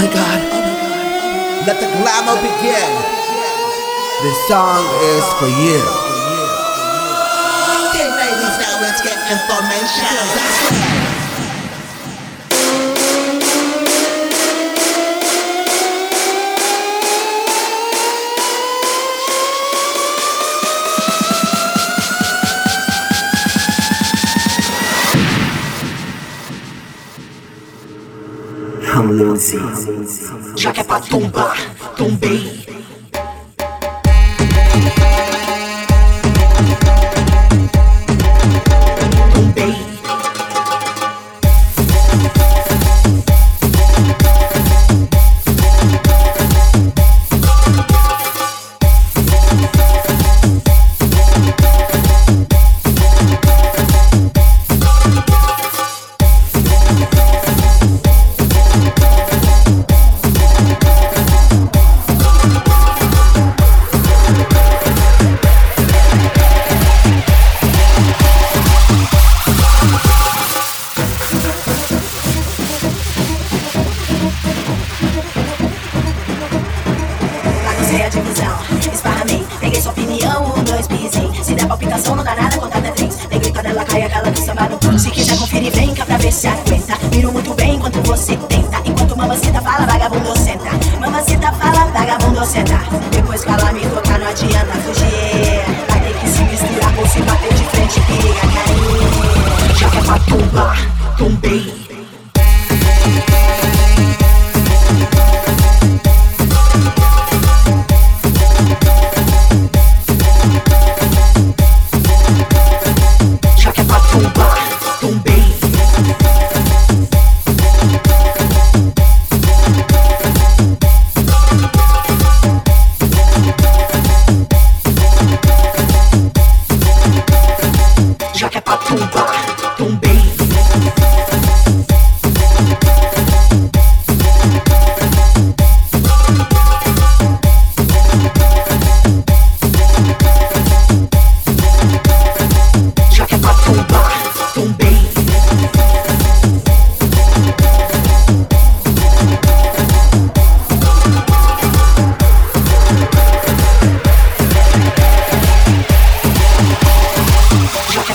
my god. Let the glamour begin. This song is for you. Okay, ladies, now let's get information. That's right. Já que é pra tombar, tombei.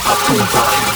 up to the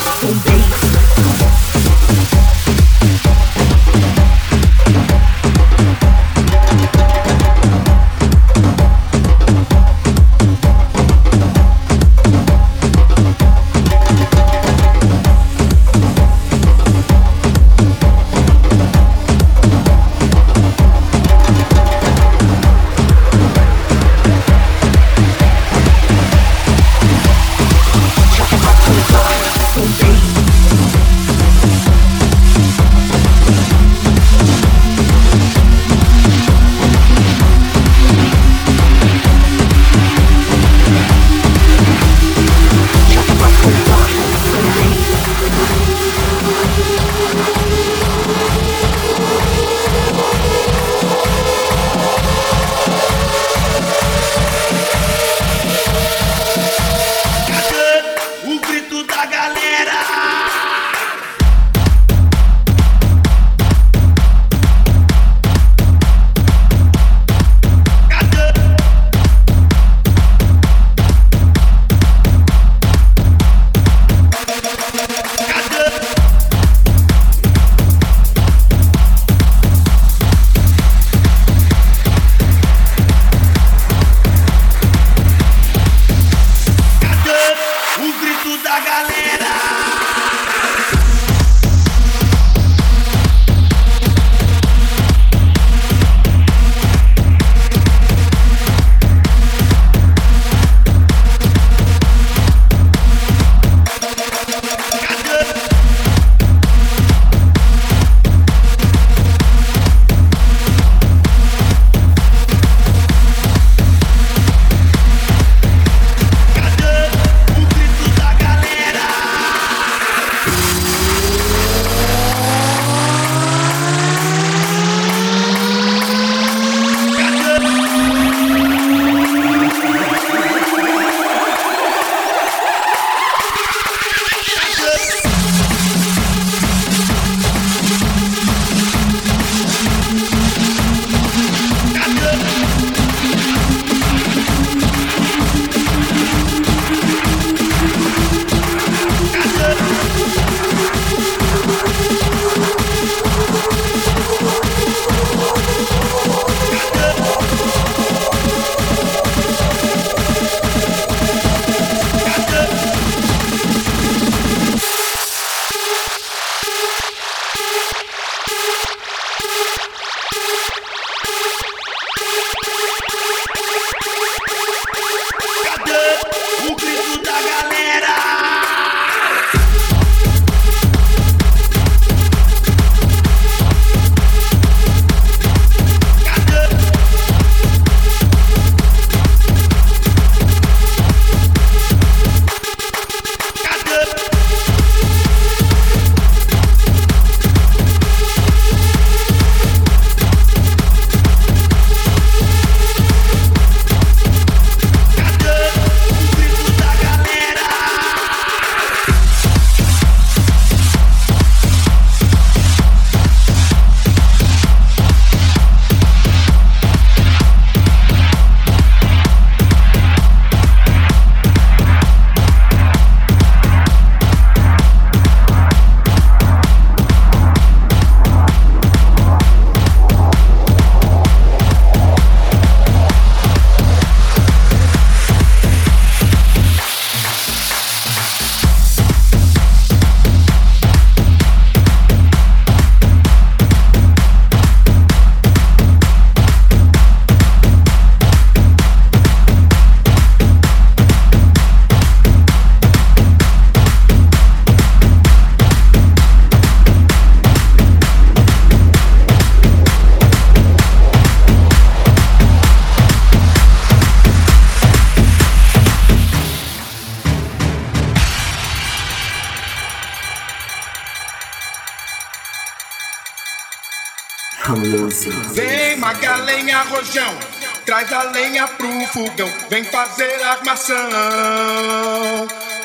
vem fazer armação.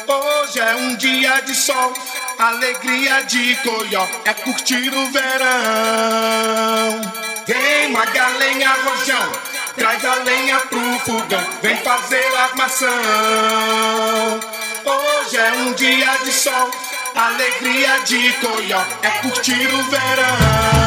Hoje é um dia de sol, alegria de coió, é curtir o verão. Vem Magalenha Rojão, traz a lenha pro fogão, vem fazer armação. Hoje é um dia de sol, alegria de coió, é curtir o verão.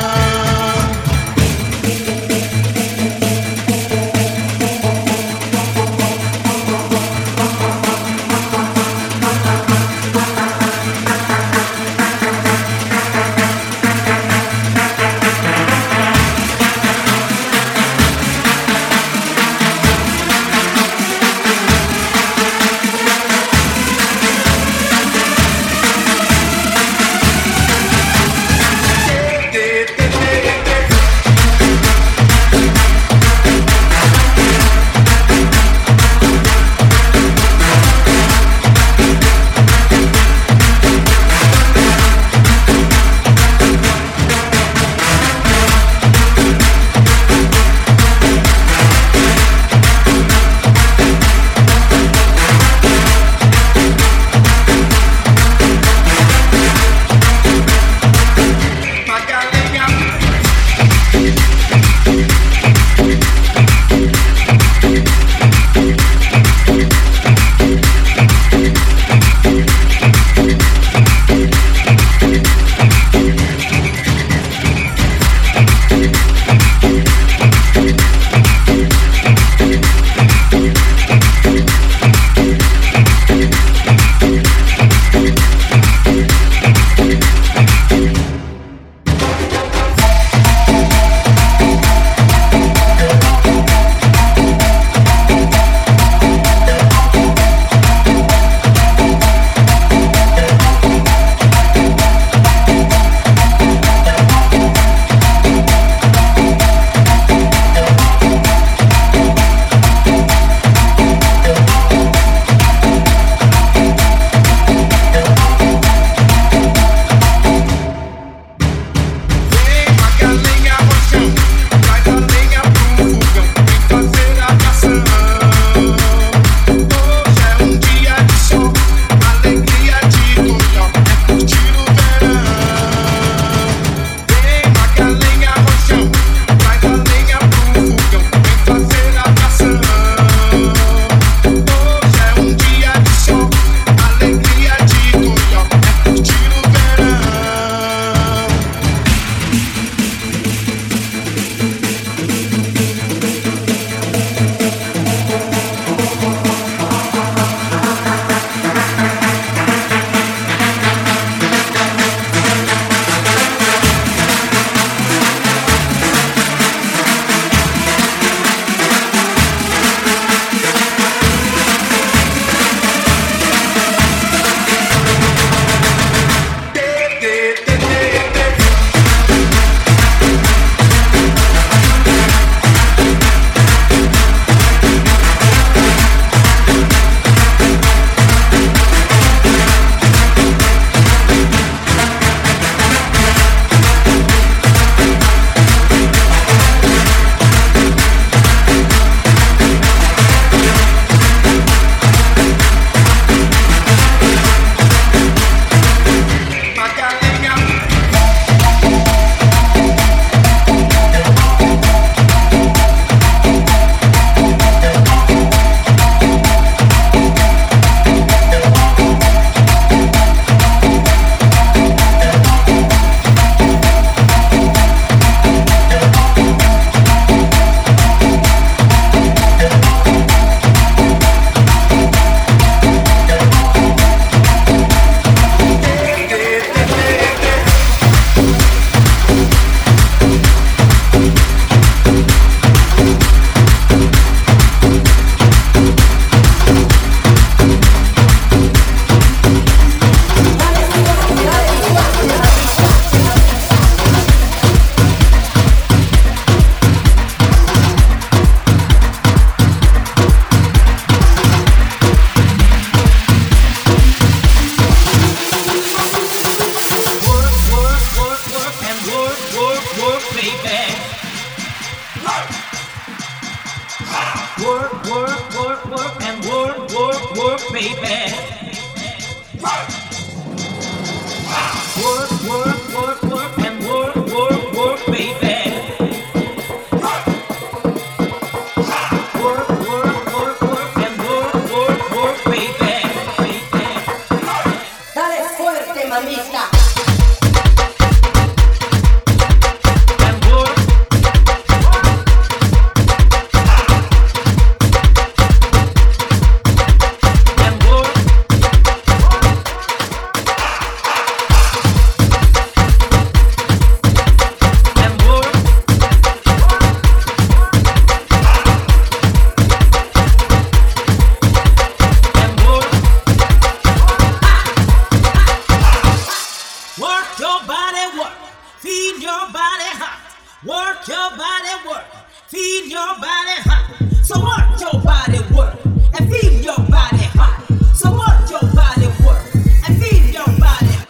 Work your body, work. Feed your body hot. So work your body, work. And feed your body hot. So work your body, work. And feed your body.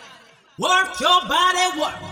Work your body, work.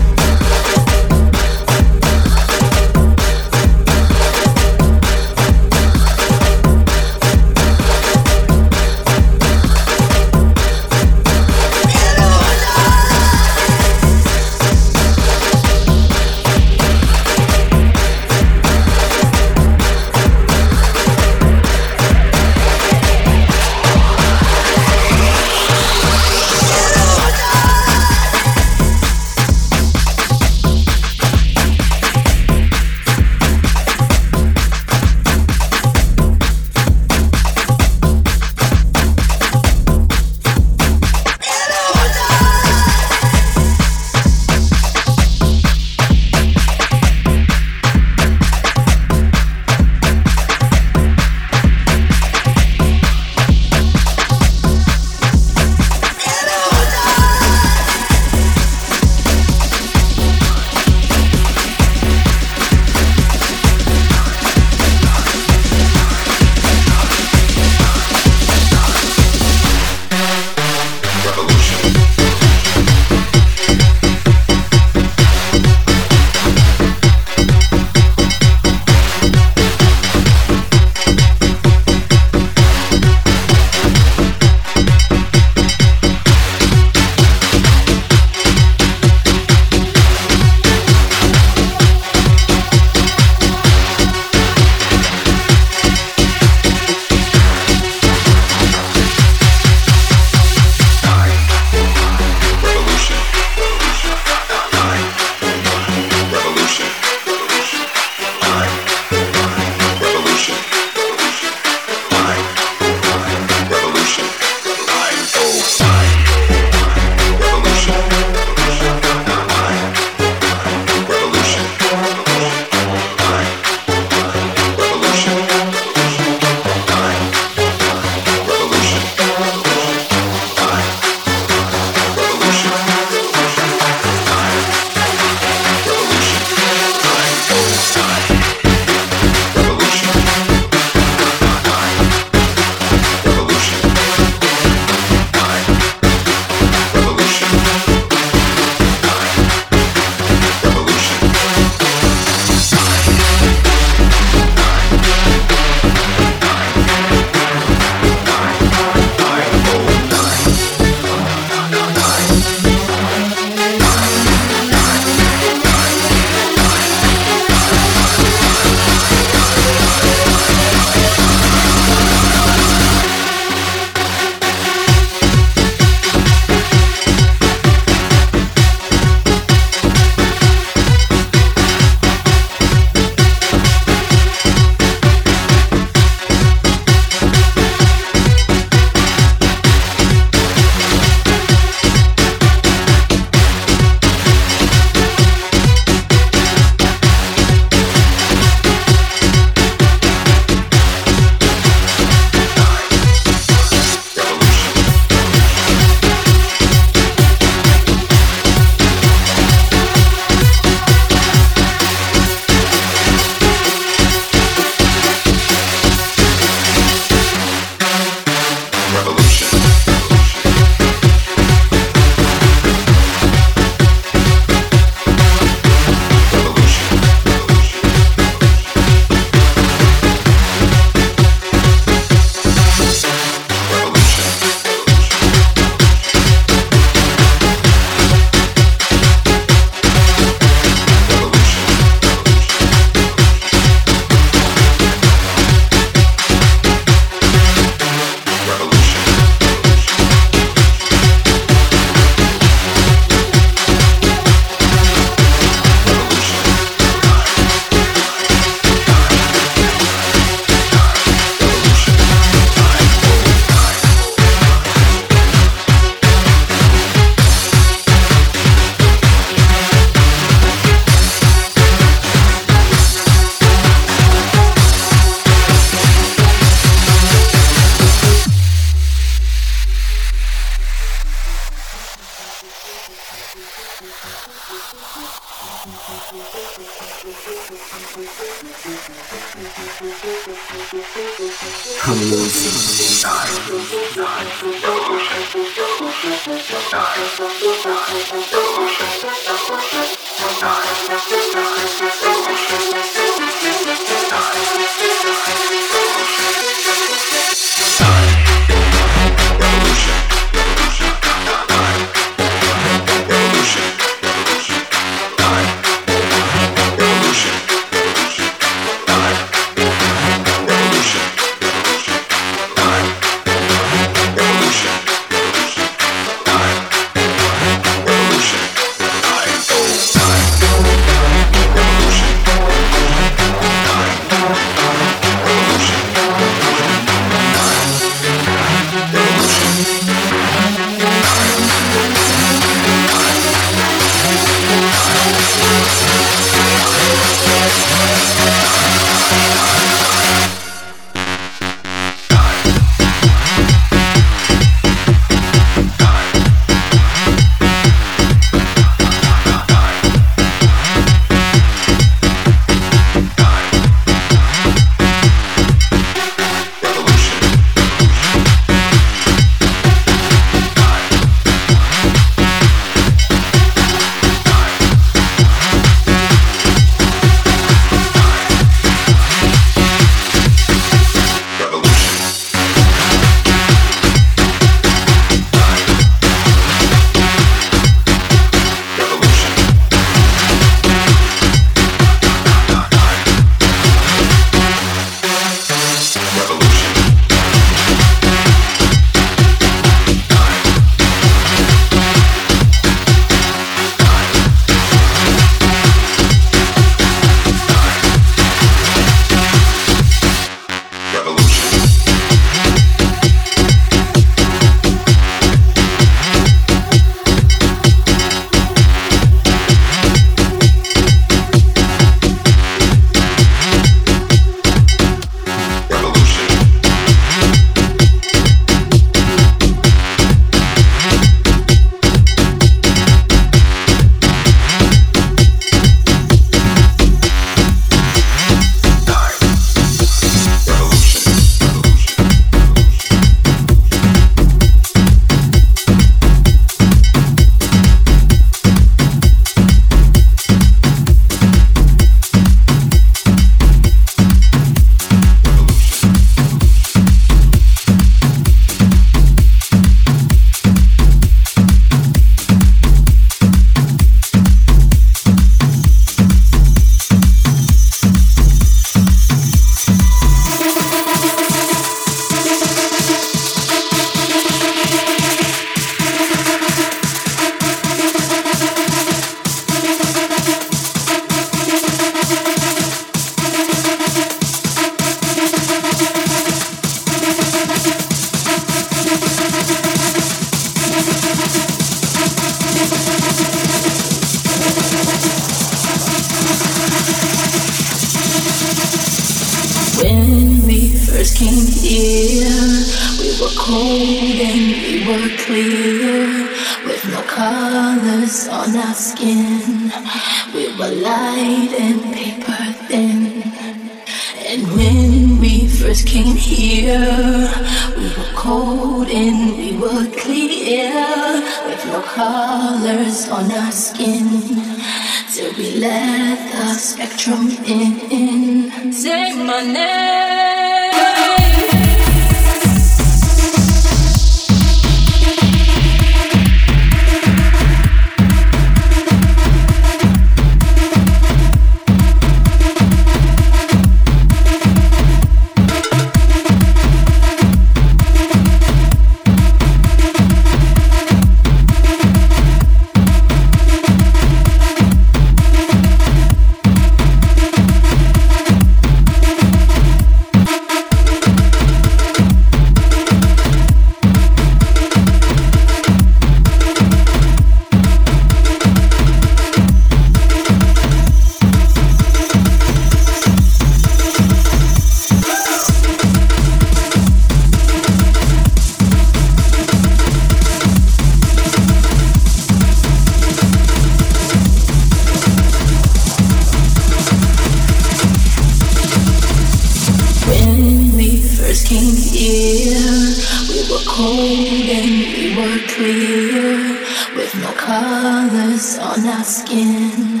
Here, we were cold and we were clear, with no colors on our skin.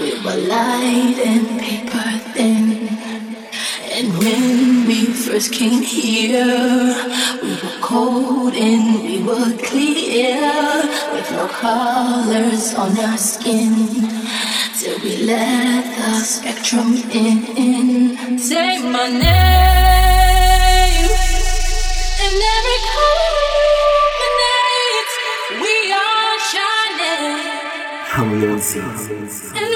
We were light and paper thin. And when we first came here, we were cold and we were clear, with no colors on our skin. Till we let the spectrum in. Say my name, Music.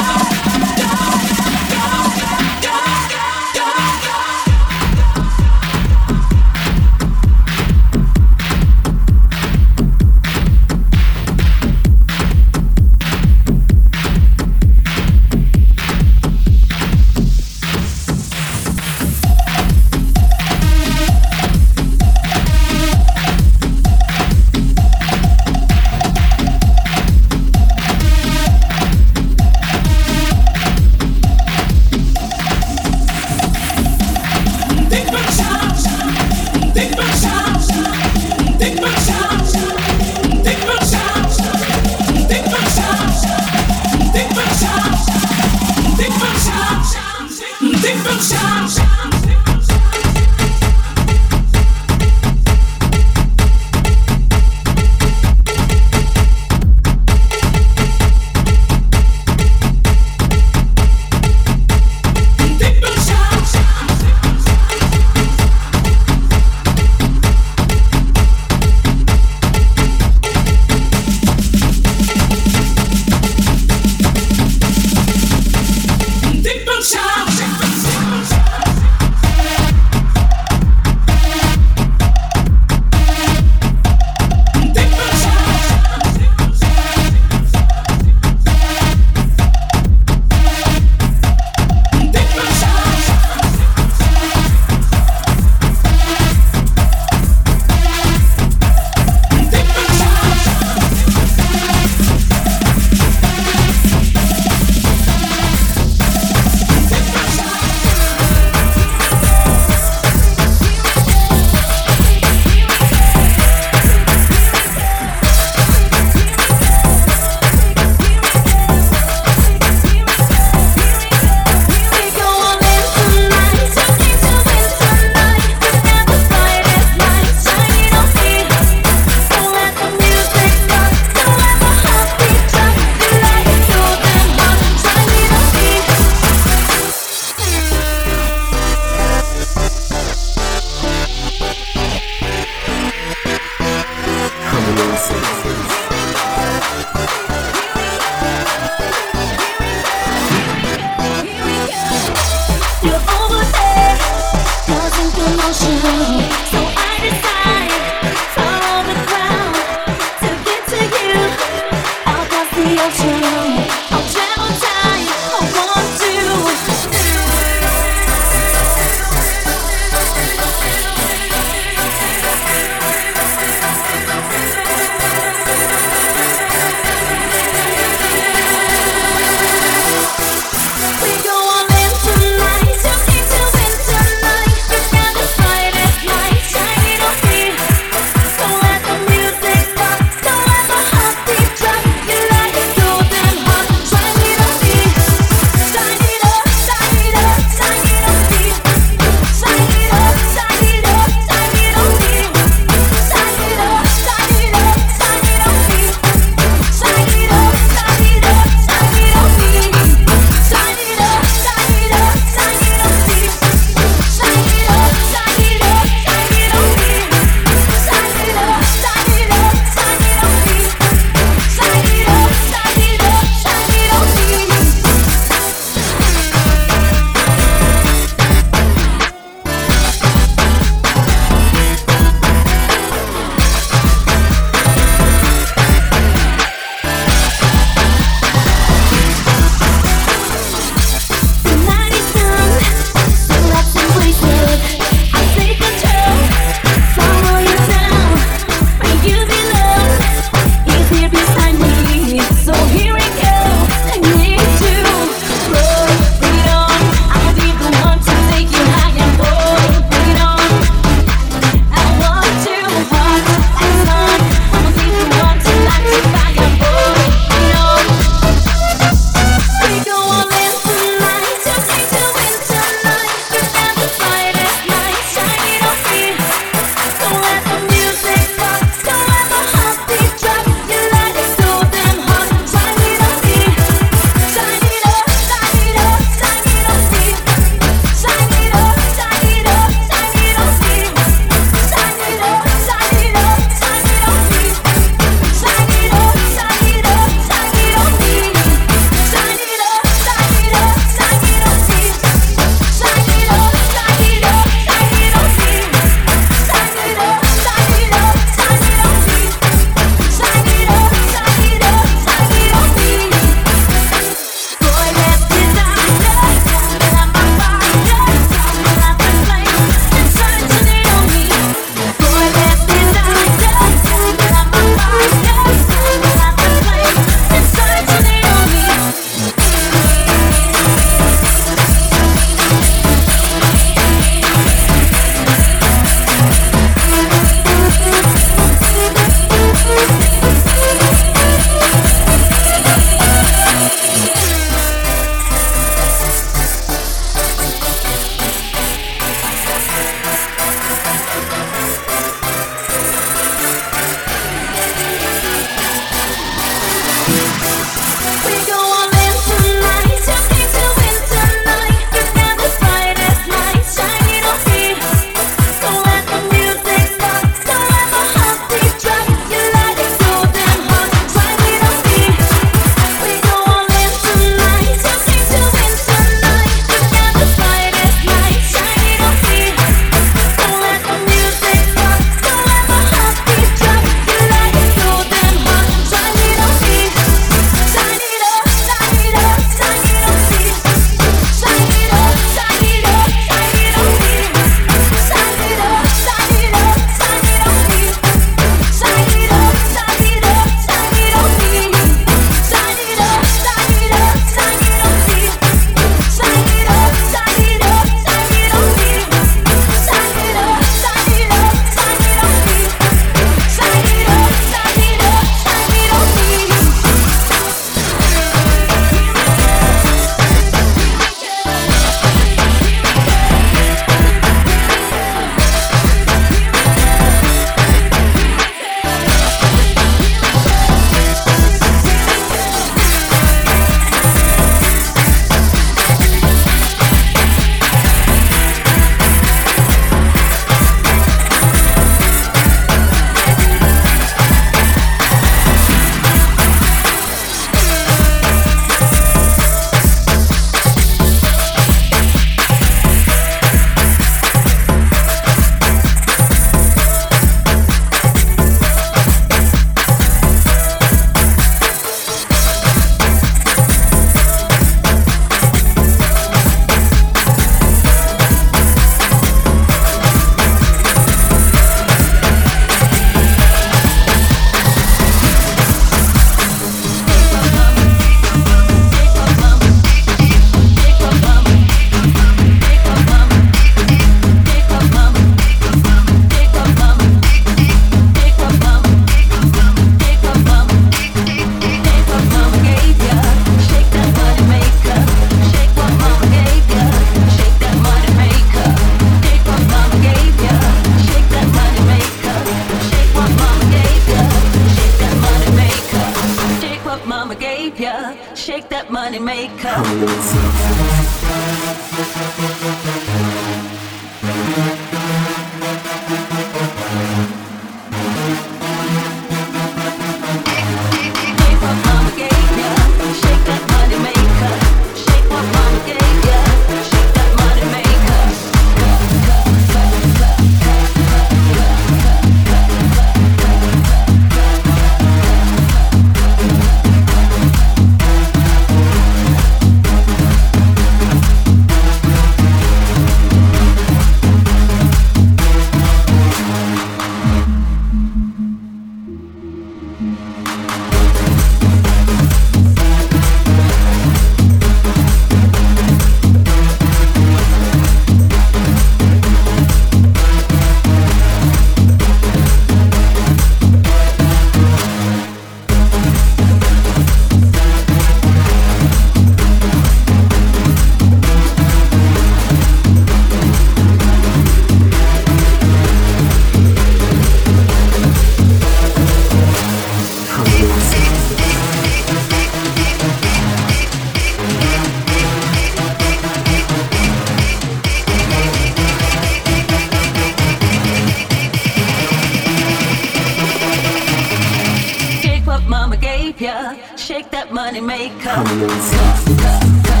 coming in soft.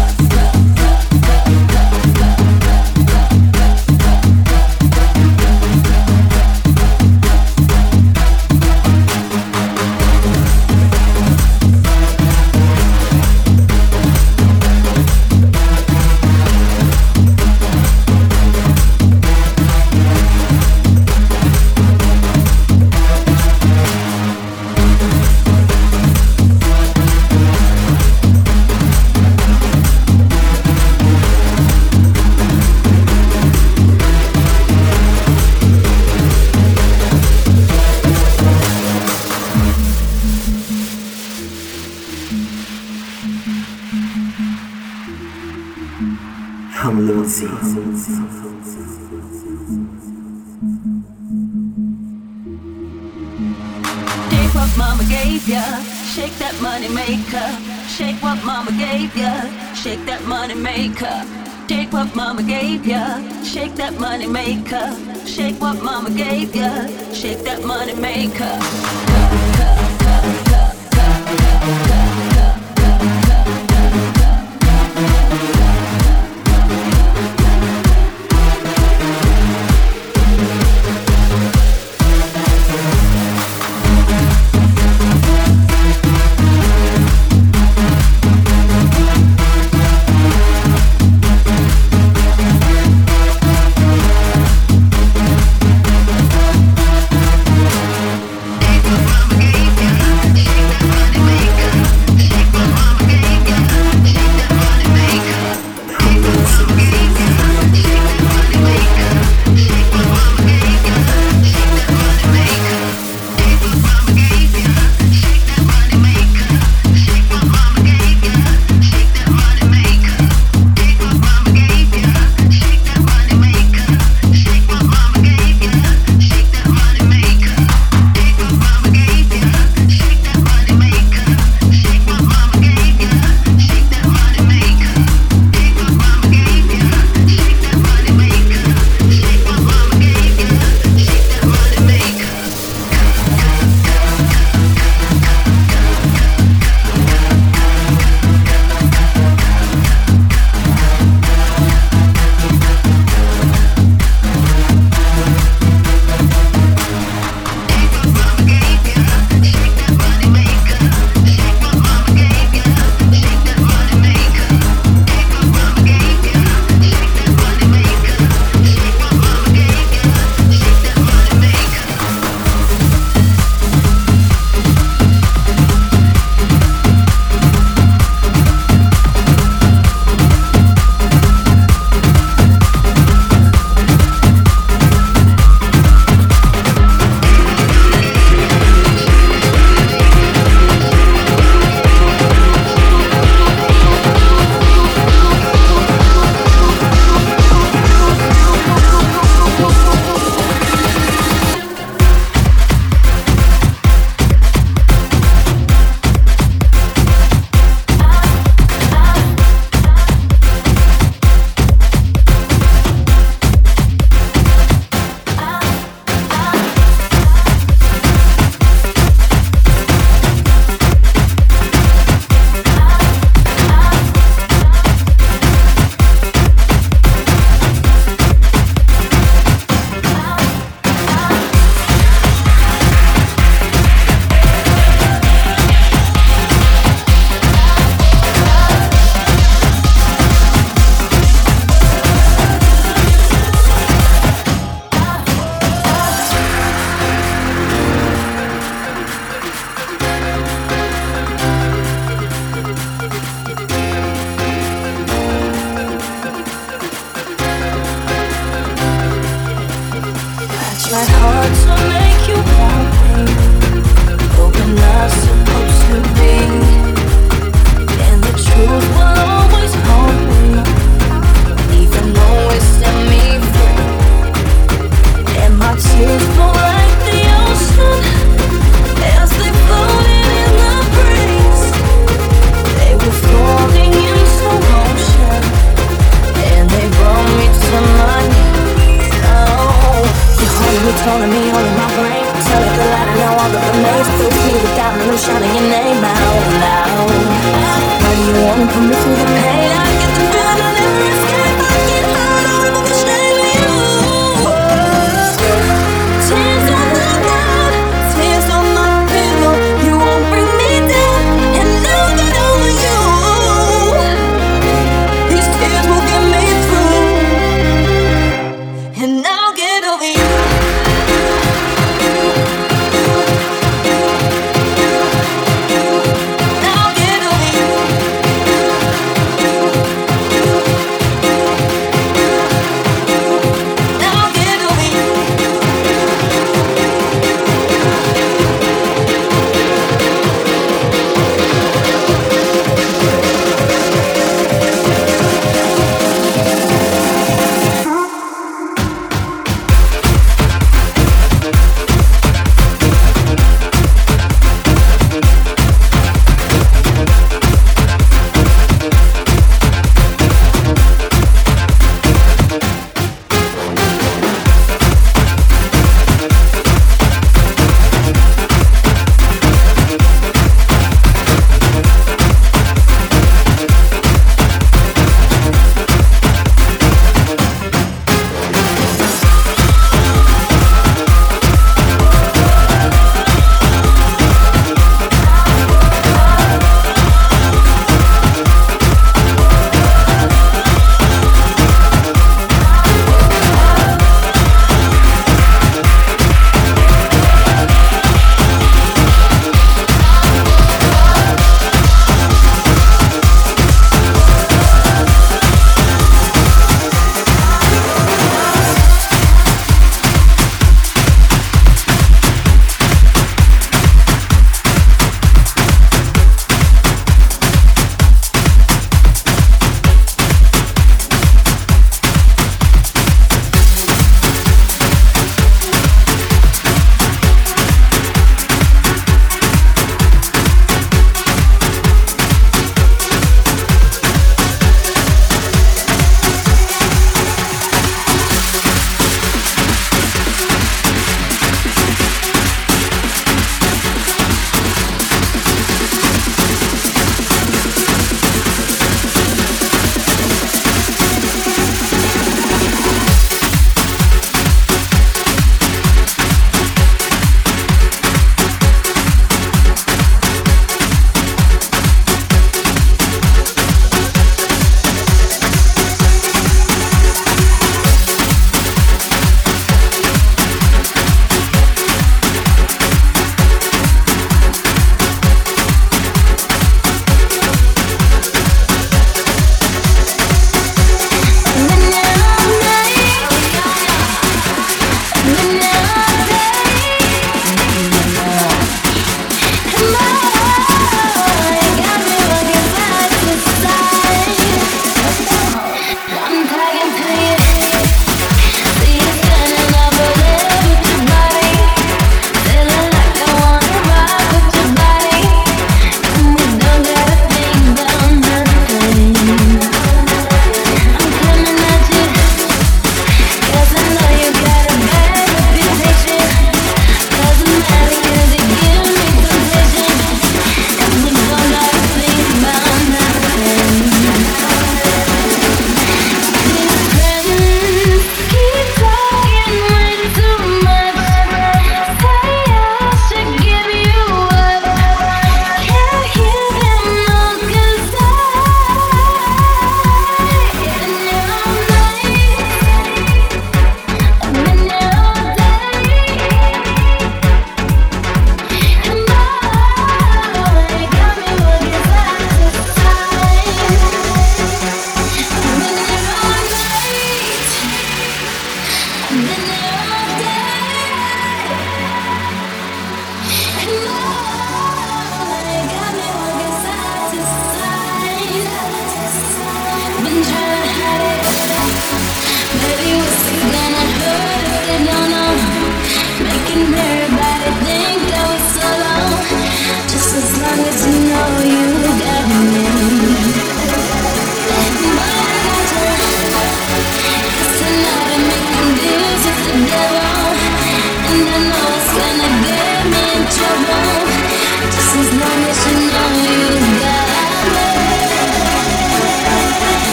money maker. Shake what mama gave ya. Shake that money maker.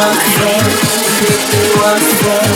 one thing, you one.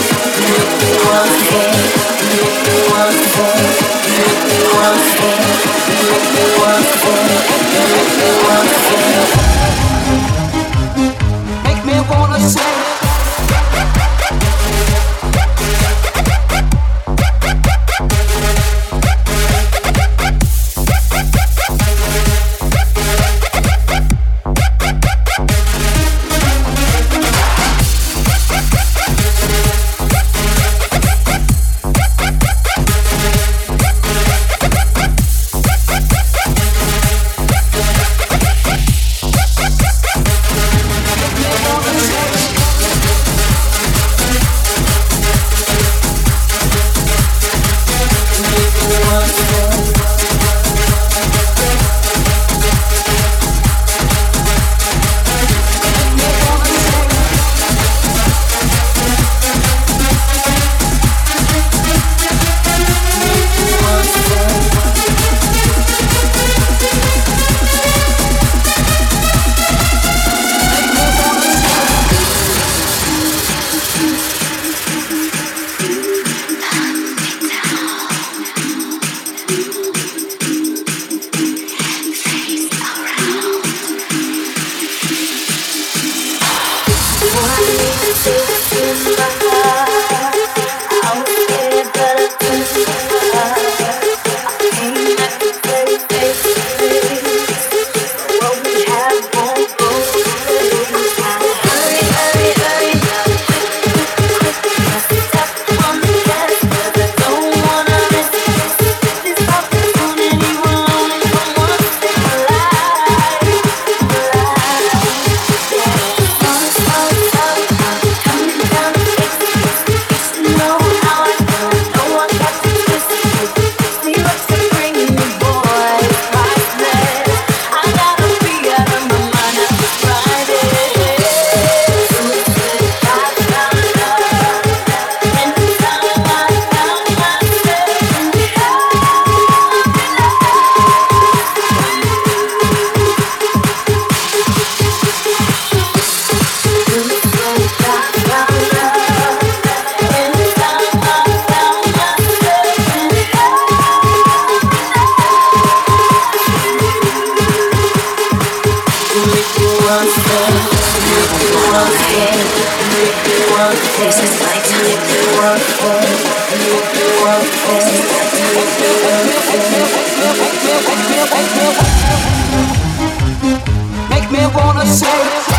Make me wanna say